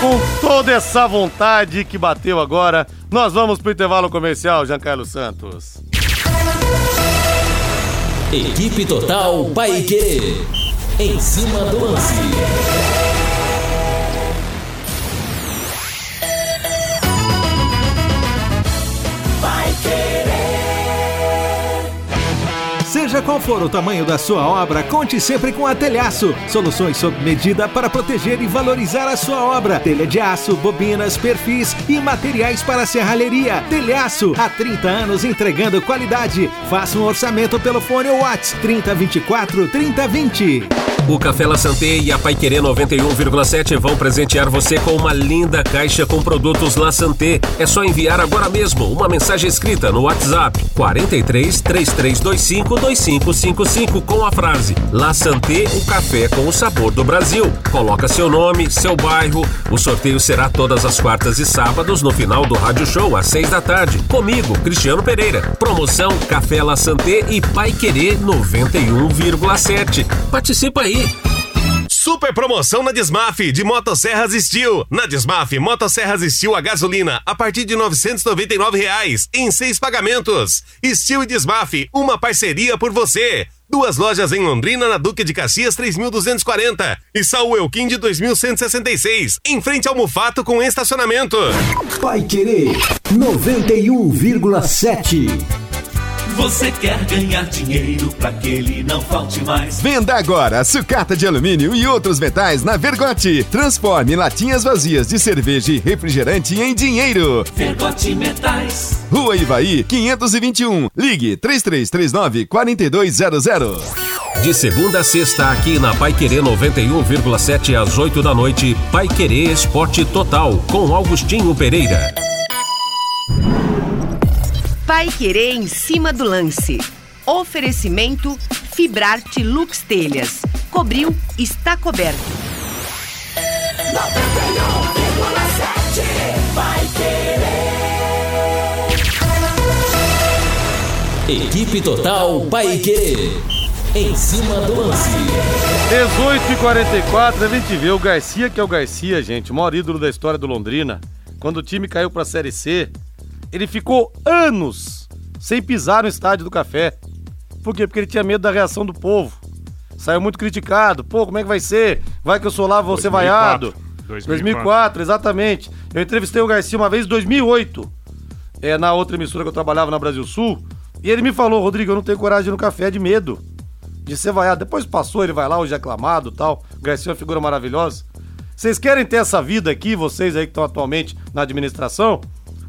Com toda essa vontade que bateu agora, nós vamos pro intervalo comercial, Giancarlo Santos. Equipe Total Paique. Em cima do lance. Seja qual for o tamanho da sua obra, conte sempre com a Telhaço. Soluções sob medida para proteger e valorizar a sua obra. Telha de aço, bobinas, perfis e materiais para serralheria. Telhaço, há 30 anos entregando qualidade. Faça um orçamento pelo fone ou WhatsApp 3024 3020. O Café La Santé e a Paiquerê 91,7 vão presentear você com uma linda caixa com produtos La Santé. É só enviar agora mesmo uma mensagem escrita no WhatsApp 43 3325 2555 com a frase La Santé, o café com o sabor do Brasil. Coloca seu nome, seu bairro. O sorteio será todas as quartas e sábados no final do Rádio Show às seis da tarde. Comigo, Cristiano Pereira. Promoção Café La Santé e Paiquerê 91,7. Participa aí. Super promoção na Desmaf de Motosserras Steel. Na Desmaf, Motosserras Steel a gasolina a partir de 999 reais em seis pagamentos. Steel e Desmaf, uma parceria por você. Duas lojas em Londrina, na Duque de Caxias 3240 e Saul Elquim de 2166, em frente ao Mufato com estacionamento. Vai querer 91,7. Você quer ganhar dinheiro para que ele não falte mais? Venda agora sucata de alumínio e outros metais na Vergote. Transforme latinhas vazias de cerveja e refrigerante em dinheiro. Vergote Metais. Rua Ivaí, 521. Ligue 3339 4200. De segunda a sexta, aqui na Pai Querer 91,7 às 8 da noite, Pai Querer Esporte Total, com Augustinho Pereira. Pai Querer em cima do lance. Oferecimento Fibrarte Lux Telhas. Cobriu, está coberto. 91,7 vai querer. Equipe Total Paique. Em cima do lance. 18 e 44 a gente vê o Garcia, que é o Garcia, gente, o maior ídolo da história do Londrina. Quando o time caiu pra Série C, ele ficou anos sem pisar no estádio do Café. Por quê? Porque ele tinha medo da reação do povo. Saiu muito criticado. Pô, como é que vai ser? Vai que eu sou lá, vou ser 2004. vaiado. 2004. 2004, exatamente. Eu entrevistei o Garcia uma vez em 2008, é, na outra emissora que eu trabalhava na Brasil Sul, e ele me falou, Rodrigo, eu não tenho coragem de ir no café, de medo de ser vaiado. Depois passou, ele vai lá, hoje é aclamado e tal. O Garcia é uma figura maravilhosa. Vocês querem ter essa vida aqui, vocês aí que estão atualmente na administração,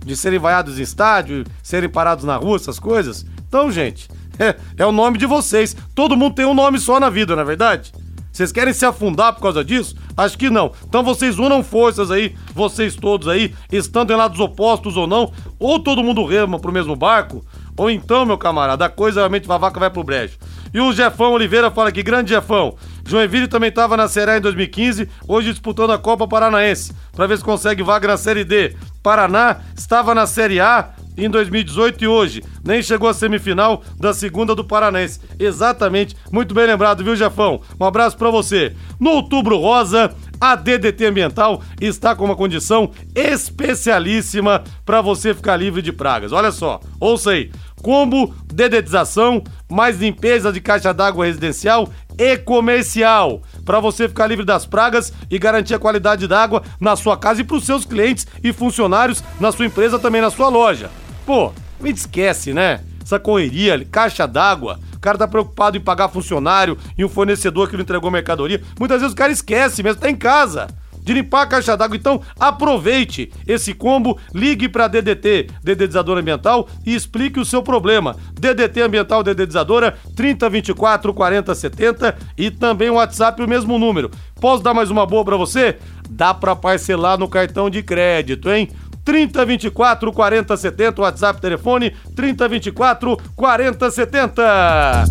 de serem vaiados em estádio, serem parados na rua, essas coisas? Então, gente, é, é o nome de vocês. Todo mundo tem um nome só na vida, não é verdade? Vocês querem se afundar por causa disso? Acho que não. Então vocês unam forças aí, vocês todos aí, estando em lados opostos ou não, ou todo mundo rema pro mesmo barco, ou então, meu camarada, a coisa realmente a vaca vai pro brejo. E o Jefão Oliveira fala aqui, grande Jefão. Joinville também estava na Série A em 2015, hoje disputando a Copa Paranaense, para ver se consegue vaga na Série D. Paraná estava na Série A em 2018 e hoje nem chegou à semifinal da segunda do Paranaense. Exatamente, muito bem lembrado, viu, Jefão? Um abraço pra você. No Outubro Rosa, a DDT Ambiental está com uma condição especialíssima para você ficar livre de pragas. Olha só, ouça aí. Combo dedetização, mais limpeza de caixa d'água residencial e comercial. Para você ficar livre das pragas e garantir a qualidade da água na sua casa e para os seus clientes e funcionários na sua empresa, também na sua loja. Pô, me esquece, né? Essa correria, caixa d'água. O cara tá preocupado em pagar funcionário e um fornecedor que não entregou mercadoria. Muitas vezes o cara esquece mesmo, tá em casa de limpar a caixa d'água. Então, aproveite esse combo, ligue para DDT, Dedetizadora Ambiental, e explique o seu problema. DDT Ambiental Dedetizadora 3024 4070 e também o WhatsApp, o mesmo número. Posso dar mais uma boa para você? Dá para parcelar no cartão de crédito, hein? 3024 4070, WhatsApp, telefone 3024 4070.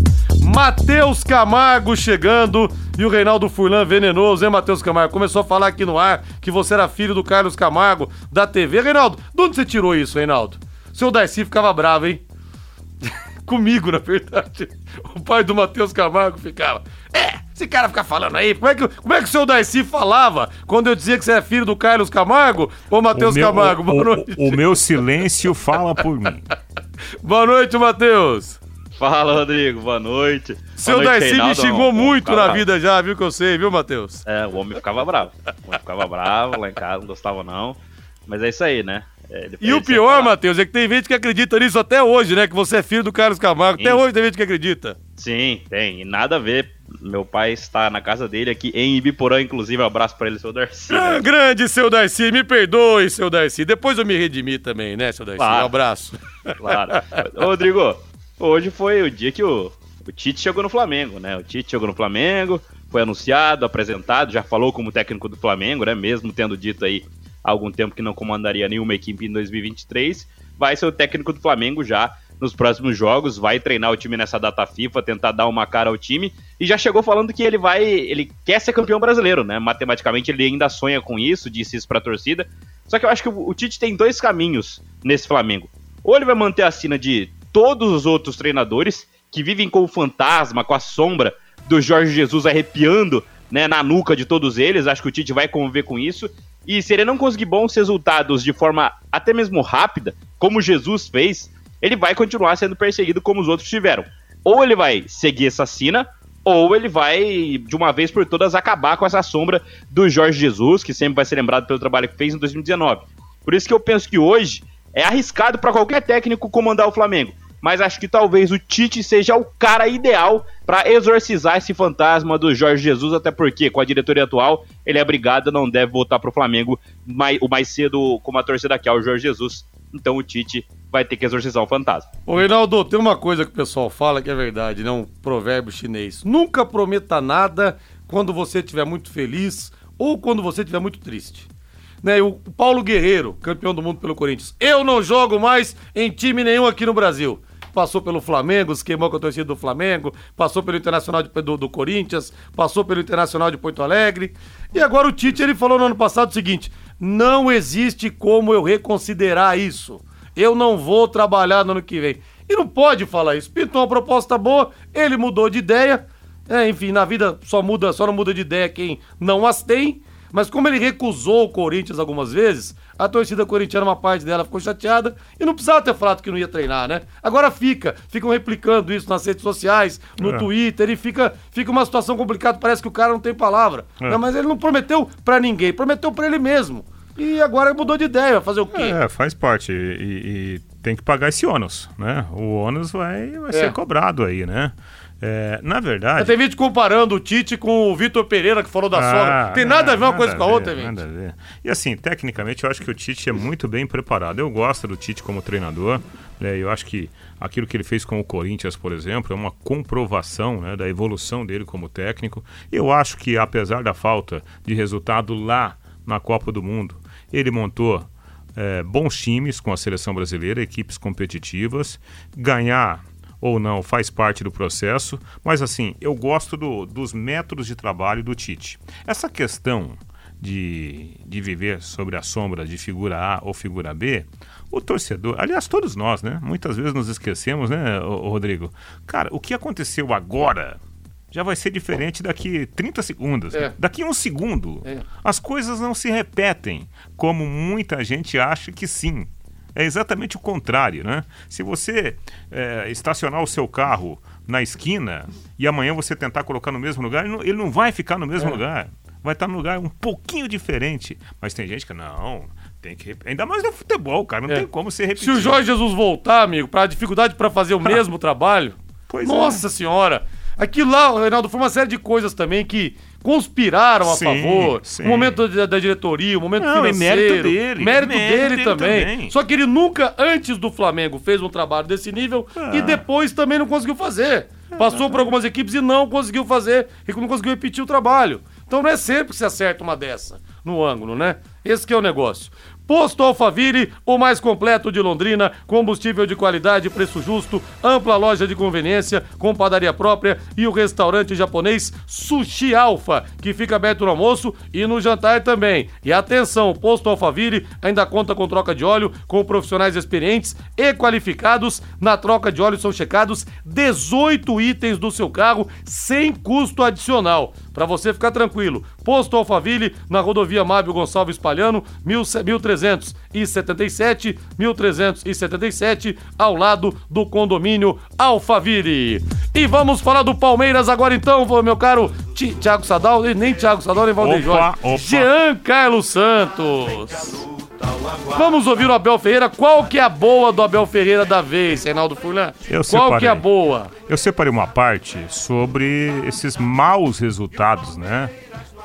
Matheus Camargo chegando e o Reinaldo Furlan venenoso, hein, Matheus Camargo? Começou a falar aqui no ar que você era filho do Carlos Camargo da TV. Reinaldo, de onde você tirou isso, Reinaldo? Seu Darcy ficava bravo, hein? Comigo, na verdade. O pai do Matheus Camargo ficava. É, Esse cara fica falando aí, como é, que, como é que o seu Darcy falava quando eu dizia que você é filho do Carlos Camargo? Ô, Matheus Camargo, o, boa o- noite. o meu silêncio fala por mim. Boa noite, Matheus. Fala, Rodrigo. Boa noite. Seu Boa noite, Darcy me Reinaldo. xingou O homem muito na bravo. vida já, viu que eu sei, viu, Matheus? É, o homem ficava bravo. O homem ficava bravo lá em casa, não gostava não. Mas é isso aí, né? É, E o pior, Matheus, é que tem gente que acredita nisso até hoje, né? Que você é filho do Carlos Camargo. Até Sim. hoje tem gente que acredita. Sim, tem. E nada a ver. Meu pai está na casa dele aqui em Ibiporã, inclusive. Abraço pra ele, seu Darcy. Ah, grande, seu Darcy, me perdoe, seu Darcy. Depois eu me redimi também, né, seu Darcy? Claro. Um abraço. Claro. Ô, Rodrigo, hoje foi o dia que o, o Tite chegou no Flamengo, né? O Tite chegou no Flamengo, foi anunciado, apresentado, já falou como técnico do Flamengo, né? Mesmo tendo dito aí há algum tempo que não comandaria nenhuma equipe em 2023, vai ser o técnico do Flamengo já nos próximos jogos, vai treinar o time nessa data FIFA, tentar dar uma cara ao time e já chegou falando que ele vai, ele quer ser campeão brasileiro, né? Matematicamente ele ainda sonha com isso, disse isso pra torcida. Só que eu acho que o o Tite tem dois caminhos nesse Flamengo. Ou ele vai manter a sina de todos os outros treinadores que vivem com o fantasma, com a sombra do Jorge Jesus arrepiando né, na nuca de todos eles. Acho que o Tite vai conviver com isso. E se ele não conseguir bons resultados de forma até mesmo rápida, como Jesus fez, ele vai continuar sendo perseguido como os outros tiveram. Ou ele vai seguir essa sina, ou ele vai, de uma vez por todas, acabar com essa sombra do Jorge Jesus, que sempre vai ser lembrado pelo trabalho que fez em 2019. Por isso que eu penso que hoje é arriscado para qualquer técnico comandar o Flamengo. Mas acho que talvez o Tite seja o cara ideal para exorcizar esse fantasma do Jorge Jesus, até porque com a diretoria atual ele é obrigado, não deve voltar pro Flamengo mais, o mais cedo como a torcida quer, o Jorge Jesus. Então o Tite vai ter que exorcizar o fantasma. Ô, Reinaldo, tem uma coisa que o pessoal fala que é verdade, né? Um provérbio chinês. Nunca prometa nada quando você estiver muito feliz ou quando você estiver muito triste. Né? O Paulo Guerreiro, campeão do mundo pelo Corinthians. Eu não jogo mais em time nenhum aqui no Brasil. Passou pelo Flamengo, se queimou com a torcida do Flamengo, passou pelo Internacional de- do, do Corinthians, passou pelo Internacional de Porto Alegre. E agora o Tite ele falou no ano passado o seguinte: não existe como eu reconsiderar isso. Eu não vou trabalhar no ano que vem. E não pode falar isso. Pintou uma proposta boa, ele mudou de ideia. É, enfim, na vida só muda, só não muda de ideia quem não as tem. Mas como ele recusou o Corinthians algumas vezes, a torcida corintiana, uma parte dela ficou chateada e não precisava ter falado que não ia treinar, né? Agora fica, ficam replicando isso nas redes sociais, no É. Twitter, e fica, fica uma situação complicada, parece que o cara não tem palavra. É. Não, mas ele não prometeu pra ninguém, prometeu pra ele mesmo. E agora mudou de ideia, vai fazer o quê? É, faz parte. E, e- tem que pagar esse ônus, né? O ônus vai, vai É. ser cobrado aí, né? É, na verdade. Tem vídeo comparando o Tite com o Vitor Pereira, que falou da sogra. Tem nada a ver uma nada coisa com a ver, outra, gente. Nada a ver. E assim, tecnicamente, eu acho que o Tite é muito bem preparado. Eu gosto do Tite como treinador. né? Eu acho que aquilo que ele fez com o Corinthians, por exemplo, é uma comprovação né, da evolução dele como técnico. Eu acho que, apesar da falta de resultado lá na Copa do Mundo, ele montou é, bons times com a seleção brasileira, equipes competitivas. Ganhar ou não faz parte do processo, mas assim, eu gosto do- dos métodos de trabalho do Tite. Essa questão de, de viver sobre a sombra de figura A ou figura B, o torcedor, aliás, todos nós, né? Muitas vezes nos esquecemos, né, Rodrigo? Cara, o que aconteceu agora já vai ser diferente daqui 30 segundos. É. Daqui um segundo. É. As coisas não se repetem como muita gente acha que sim. É exatamente o contrário, né? Se você é, estacionar o seu carro na esquina e amanhã você tentar colocar no mesmo lugar, ele não, ele não vai ficar no mesmo É. lugar. Vai estar num lugar um pouquinho diferente. Mas tem gente que não, tem que. Ainda mais no futebol, cara. Não É. tem como ser Se repetido. o Jorge Jesus voltar, amigo, pra dificuldade pra fazer o mesmo trabalho, Pois nossa senhora. Aquilo lá, Reinaldo, foi uma série de coisas também que conspiraram a Sim, favor. sim. O momento da, da diretoria, o momento Não, financeiro. mérito dele, Mérito, mérito dele, dele também. também. Só que ele nunca, antes do Flamengo, fez um trabalho desse nível Ah. e depois também não conseguiu fazer. Passou por algumas equipes e não conseguiu fazer, e não conseguiu repetir o trabalho. Então não é sempre que se acerta uma dessa no ângulo, né? Esse que é o negócio. Posto Alfaville, o mais completo de Londrina, combustível de qualidade, preço justo, ampla loja de conveniência, com padaria própria e o restaurante japonês Sushi Alfa, que fica aberto no almoço e no jantar também. E atenção, Posto Alfaville ainda conta com troca de óleo, com profissionais experientes e qualificados. Na troca de óleo são checados 18 itens do seu carro sem custo adicional. Para você ficar tranquilo, Posto Alfaville, na rodovia Mábio Gonçalves Palhano, 1377, 1377, ao lado do condomínio Alfaville. E vamos falar do Palmeiras agora então, meu caro Ti- Thiago Sadal, nem Thiago Sadal, nem Valdeir Jorge. opa. Jean Carlos Santos. Vamos ouvir o Abel Ferreira. Qual que é a boa do Abel Ferreira da vez, Reinaldo Furlan? Eu Qual que é a separei. boa? Eu separei uma parte sobre esses maus resultados, né?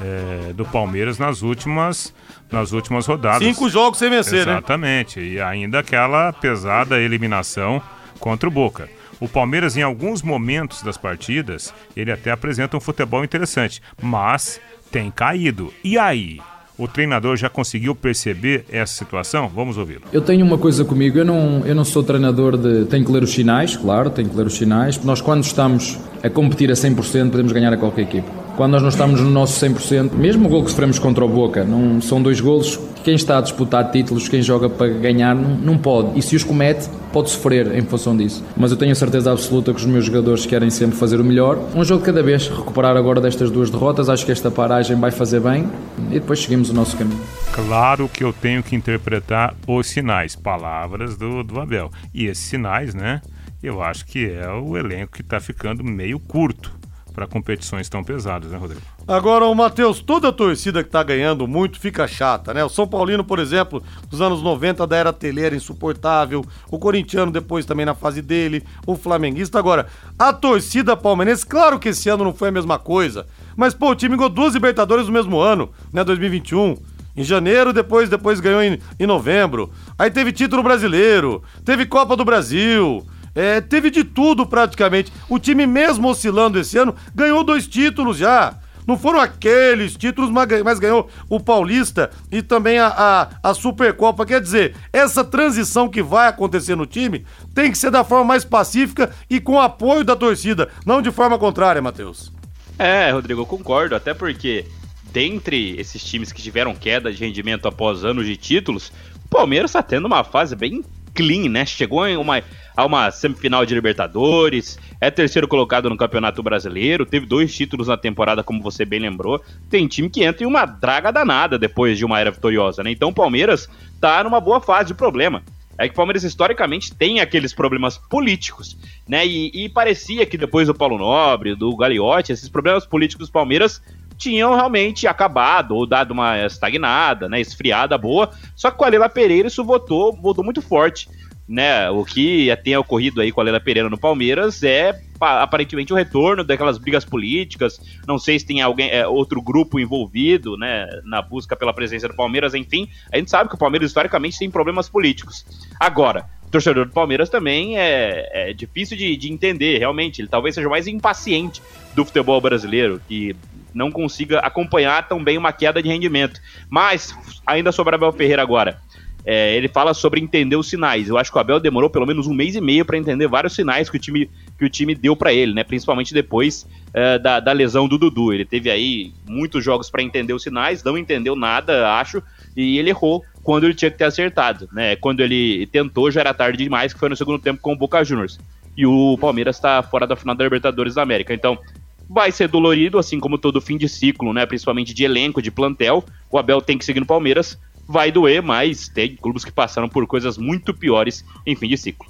é, do Palmeiras nas últimas, nas últimas rodadas. Cinco jogos sem vencer, né? Exatamente. E ainda aquela pesada eliminação contra o Boca. O Palmeiras, em alguns momentos das partidas, ele até apresenta um futebol interessante, mas tem caído. E aí? O treinador já conseguiu perceber essa situação? Vamos ouvi-lo. Eu tenho uma coisa comigo, eu não, eu não sou treinador de. Tenho que ler os sinais, claro, tenho que ler os sinais. Nós, quando estamos a competir a 100%, podemos ganhar a qualquer equipe. Quando nós não estamos no nosso 100%, mesmo o gol que sofremos contra o Boca, não, são dois golos. Quem está a disputar títulos, quem joga para ganhar, não, não pode. E se os comete, pode sofrer em função disso. Mas eu tenho a certeza absoluta que os meus jogadores querem sempre fazer o melhor. Um jogo cada vez, recuperar agora destas duas derrotas. Acho que esta paragem vai fazer bem e depois seguimos o nosso caminho. Claro que eu tenho que interpretar os sinais, palavras do, do Abel. E esses sinais, né? Eu acho que é o elenco que está ficando meio curto para competições tão pesadas, né, Rodrigo? Agora, o Matheus, toda torcida que tá ganhando muito fica chata, né? O São Paulino, por exemplo, dos anos 90 da era teleira insuportável, o corintiano depois também na fase dele, o flamenguista. Agora, a torcida palmeirense, claro que esse ano não foi a mesma coisa, mas pô, o time ganhou duas Libertadores no mesmo ano, né? 2021. Em janeiro, depois, depois ganhou em, em novembro. Aí teve título brasileiro, teve Copa do Brasil. É, teve de tudo praticamente. O time, mesmo oscilando esse ano, ganhou dois títulos já. Não foram aqueles títulos, mas gan- mas ganhou o Paulista e também a, a, a Supercopa. Quer dizer, essa transição que vai acontecer no time tem que ser da forma mais pacífica e com apoio da torcida, não de forma contrária, Matheus. É, Rodrigo, eu concordo, até porque dentre esses times que tiveram queda de rendimento após anos de títulos, o Palmeiras está tendo uma fase bem clean, né? Chegou em uma, a uma semifinal de Libertadores, é terceiro colocado no Campeonato Brasileiro, teve dois títulos na temporada, como você bem lembrou. Tem time que entra em uma draga danada depois de uma era vitoriosa, né? Então o Palmeiras tá numa boa fase de problema. É que o Palmeiras historicamente tem aqueles problemas políticos, né? E, e parecia que depois do Paulo Nobre, do Gagliotti, esses problemas políticos do Palmeiras tinham realmente acabado ou dado uma estagnada, né, esfriada boa. Só que com a Leila Pereira isso voltou, voltou muito forte, né? O que tem ocorrido aí com a Leila Pereira no Palmeiras é pa- aparentemente o retorno daquelas brigas políticas. Não sei se tem alguém, é, outro grupo envolvido, né, na busca pela presença do Palmeiras. Enfim, a gente sabe que o Palmeiras historicamente tem problemas políticos. Agora, o torcedor do Palmeiras também é, é difícil de, de entender, realmente. Ele talvez seja o mais impaciente do futebol brasileiro, que não consiga acompanhar tão bem uma queda de rendimento. Mas, ainda sobre Abel Ferreira agora. É, ele fala sobre entender os sinais. Eu acho que o Abel demorou pelo menos um mês e meio para entender vários sinais que o time, que o time deu para ele, né? Principalmente depois é, da, da lesão do Dudu. Ele teve aí muitos jogos para entender os sinais, não entendeu nada, acho, e ele errou quando ele tinha que ter acertado, né? Quando ele tentou já era tarde demais, que foi no segundo tempo com o Boca Juniors. E o Palmeiras está fora da final da Libertadores da América. Então, vai ser dolorido, assim como todo fim de ciclo, né? Principalmente de elenco, de plantel. O Abel tem que seguir no Palmeiras. Vai doer, mas tem clubes que passaram por coisas muito piores em fim de ciclo.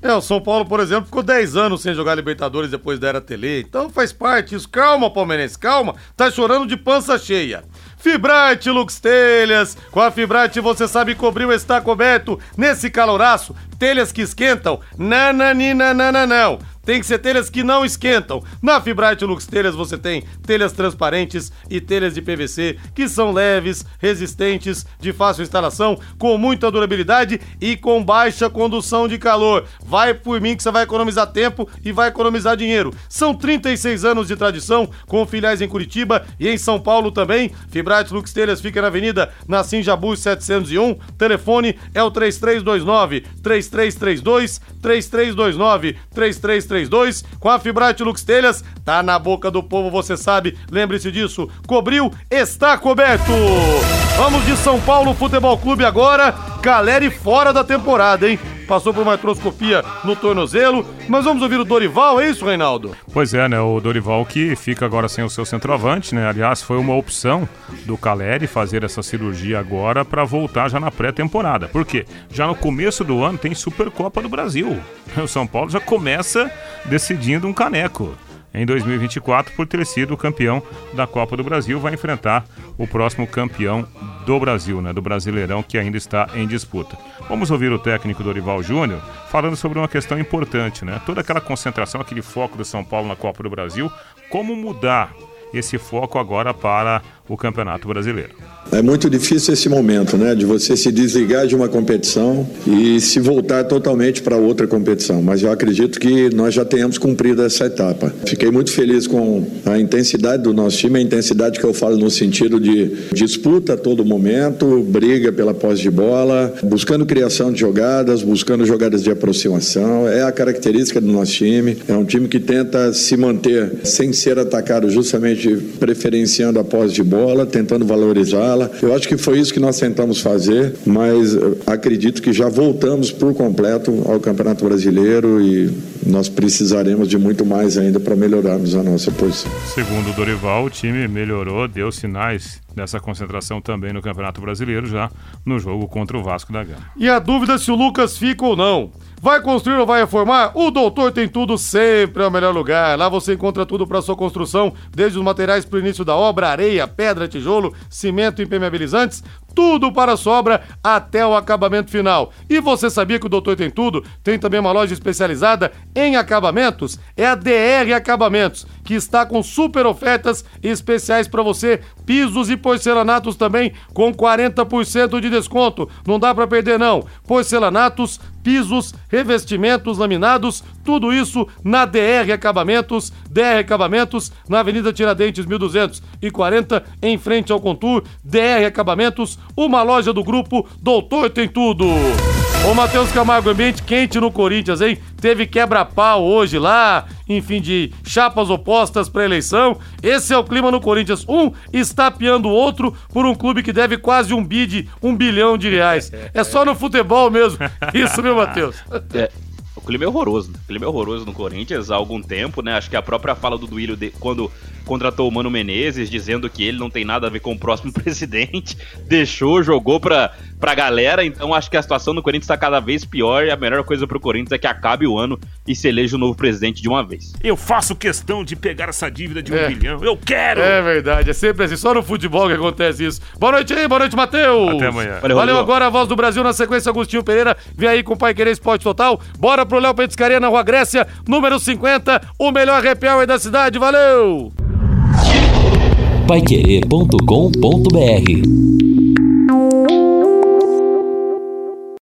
É, o São Paulo, por exemplo, ficou 10 anos sem jogar Libertadores depois da Era Tele. Então faz parte isso. Calma, palmeirense, calma. Tá chorando de pança cheia. Fibrate Lux Telhas. Com a Fibrate você sabe cobrir o está coberto nesse caloraço. Telhas que esquentam. Nananina, não. Tem que ser telhas que não esquentam. Na Fibrate Lux Telhas você tem telhas transparentes e telhas de PVC que são leves, resistentes, de fácil instalação, com muita durabilidade e com baixa condução de calor. Vai por mim que você vai economizar tempo e vai economizar dinheiro. São 36 anos de tradição, com filiais em Curitiba e em São Paulo também. Fibrate Lux Telhas fica na Avenida Nassim Jabus 701. Telefone é o 3329 3332 3329 3332. Com a Fibrate Lux Telhas, tá na boca do povo, você sabe. Lembre-se disso. Cobriu, está coberto. Vamos de São Paulo Futebol Clube agora. Galera fora da temporada, hein? Passou por uma artroscopia no tornozelo. Mas vamos ouvir o Dorival, é isso, Reinaldo? Pois é, né? O Dorival que fica agora sem o seu centroavante, né? Aliás, foi uma opção do Caleri fazer essa cirurgia agora para voltar já na pré-temporada. Por quê? Já no começo do ano tem Supercopa do Brasil. O São Paulo já começa decidindo um caneco em 2024 por ter sido campeão da Copa do Brasil, vai enfrentar o próximo campeão do Brasil, né, do Brasileirão que ainda está em disputa. Vamos ouvir o técnico Dorival Júnior falando sobre uma questão importante, né? Toda aquela concentração, aquele foco do São Paulo na Copa do Brasil, como mudar esse foco agora para o Campeonato Brasileiro. É muito difícil esse momento, né, de você se desligar de uma competição e se voltar totalmente para outra competição. Mas eu acredito que nós já tenhamos cumprido essa etapa. Fiquei muito feliz com a intensidade do nosso time, a intensidade que eu falo no sentido de disputa a todo momento, briga pela posse de bola, buscando criação de jogadas, buscando jogadas de aproximação. É a característica do nosso time. É um time que tenta se manter sem ser atacado, justamente preferenciando a posse de bola, tentando valorizá-la eu acho que foi isso que nós tentamos fazer, mas acredito que já voltamos por completo ao Campeonato Brasileiro e nós precisaremos de muito mais ainda para melhorarmos a nossa posição. Segundo o Dorival, o time melhorou, deu sinais dessa concentração também no Campeonato Brasileiro já no jogo contra o Vasco da Gama. E a dúvida se o Lucas fica ou não. Vai construir ou vai reformar? O Doutor Tem Tudo sempre é o melhor lugar. Lá você encontra tudo para sua construção, desde os materiais para o início da obra, areia, pedra, tijolo, cimento impermeabilizantes, tudo para a sobra até o acabamento final. E você sabia que o Doutor Tem Tudo tem também uma loja especializada em acabamentos? É a DR Acabamentos, que está com super ofertas especiais para você, pisos e porcelanatos também com 40% de desconto. Não dá para perder não. Porcelanatos, pisos, revestimentos, laminados, tudo isso na DR Acabamentos. DR Acabamentos, na Avenida Tiradentes 1240, em frente ao Contur. DR Acabamentos, uma loja do grupo Doutor Tem Tudo. Ô Matheus Camargo, ambiente quente no Corinthians, hein? Teve quebra-pau hoje lá, enfim, de chapas opostas para eleição. Esse é o clima no Corinthians. Um está piando o outro por um clube que deve quase um bid, um bilhão de reais. É só no futebol mesmo. Isso, meu Matheus? É, o clima é horroroso. Né? O clima é horroroso no Corinthians há algum tempo, né? Acho que a própria fala do Duílio de, quando contratou o Mano Menezes, dizendo que ele não tem nada a ver com o próximo presidente, deixou, jogou pra, pra galera. Então acho que a situação no Corinthians está cada vez pior e a melhor coisa pro Corinthians é que acabe o ano e se eleja o novo presidente de uma vez. Eu faço questão de pegar essa dívida de um é. bilhão. Eu quero! É verdade, é sempre assim. Só no futebol que acontece isso. Boa noite aí, boa noite, Matheus! Até amanhã. Valeu, Valeu agora a voz do Brasil na sequência, Agostinho Pereira. Vem aí com o Pai Querer Esporte Total. Bora pro Léo Petiscaria na Rua Grécia, número 50, o melhor happy hour da cidade. Valeu! paiquerê.com.br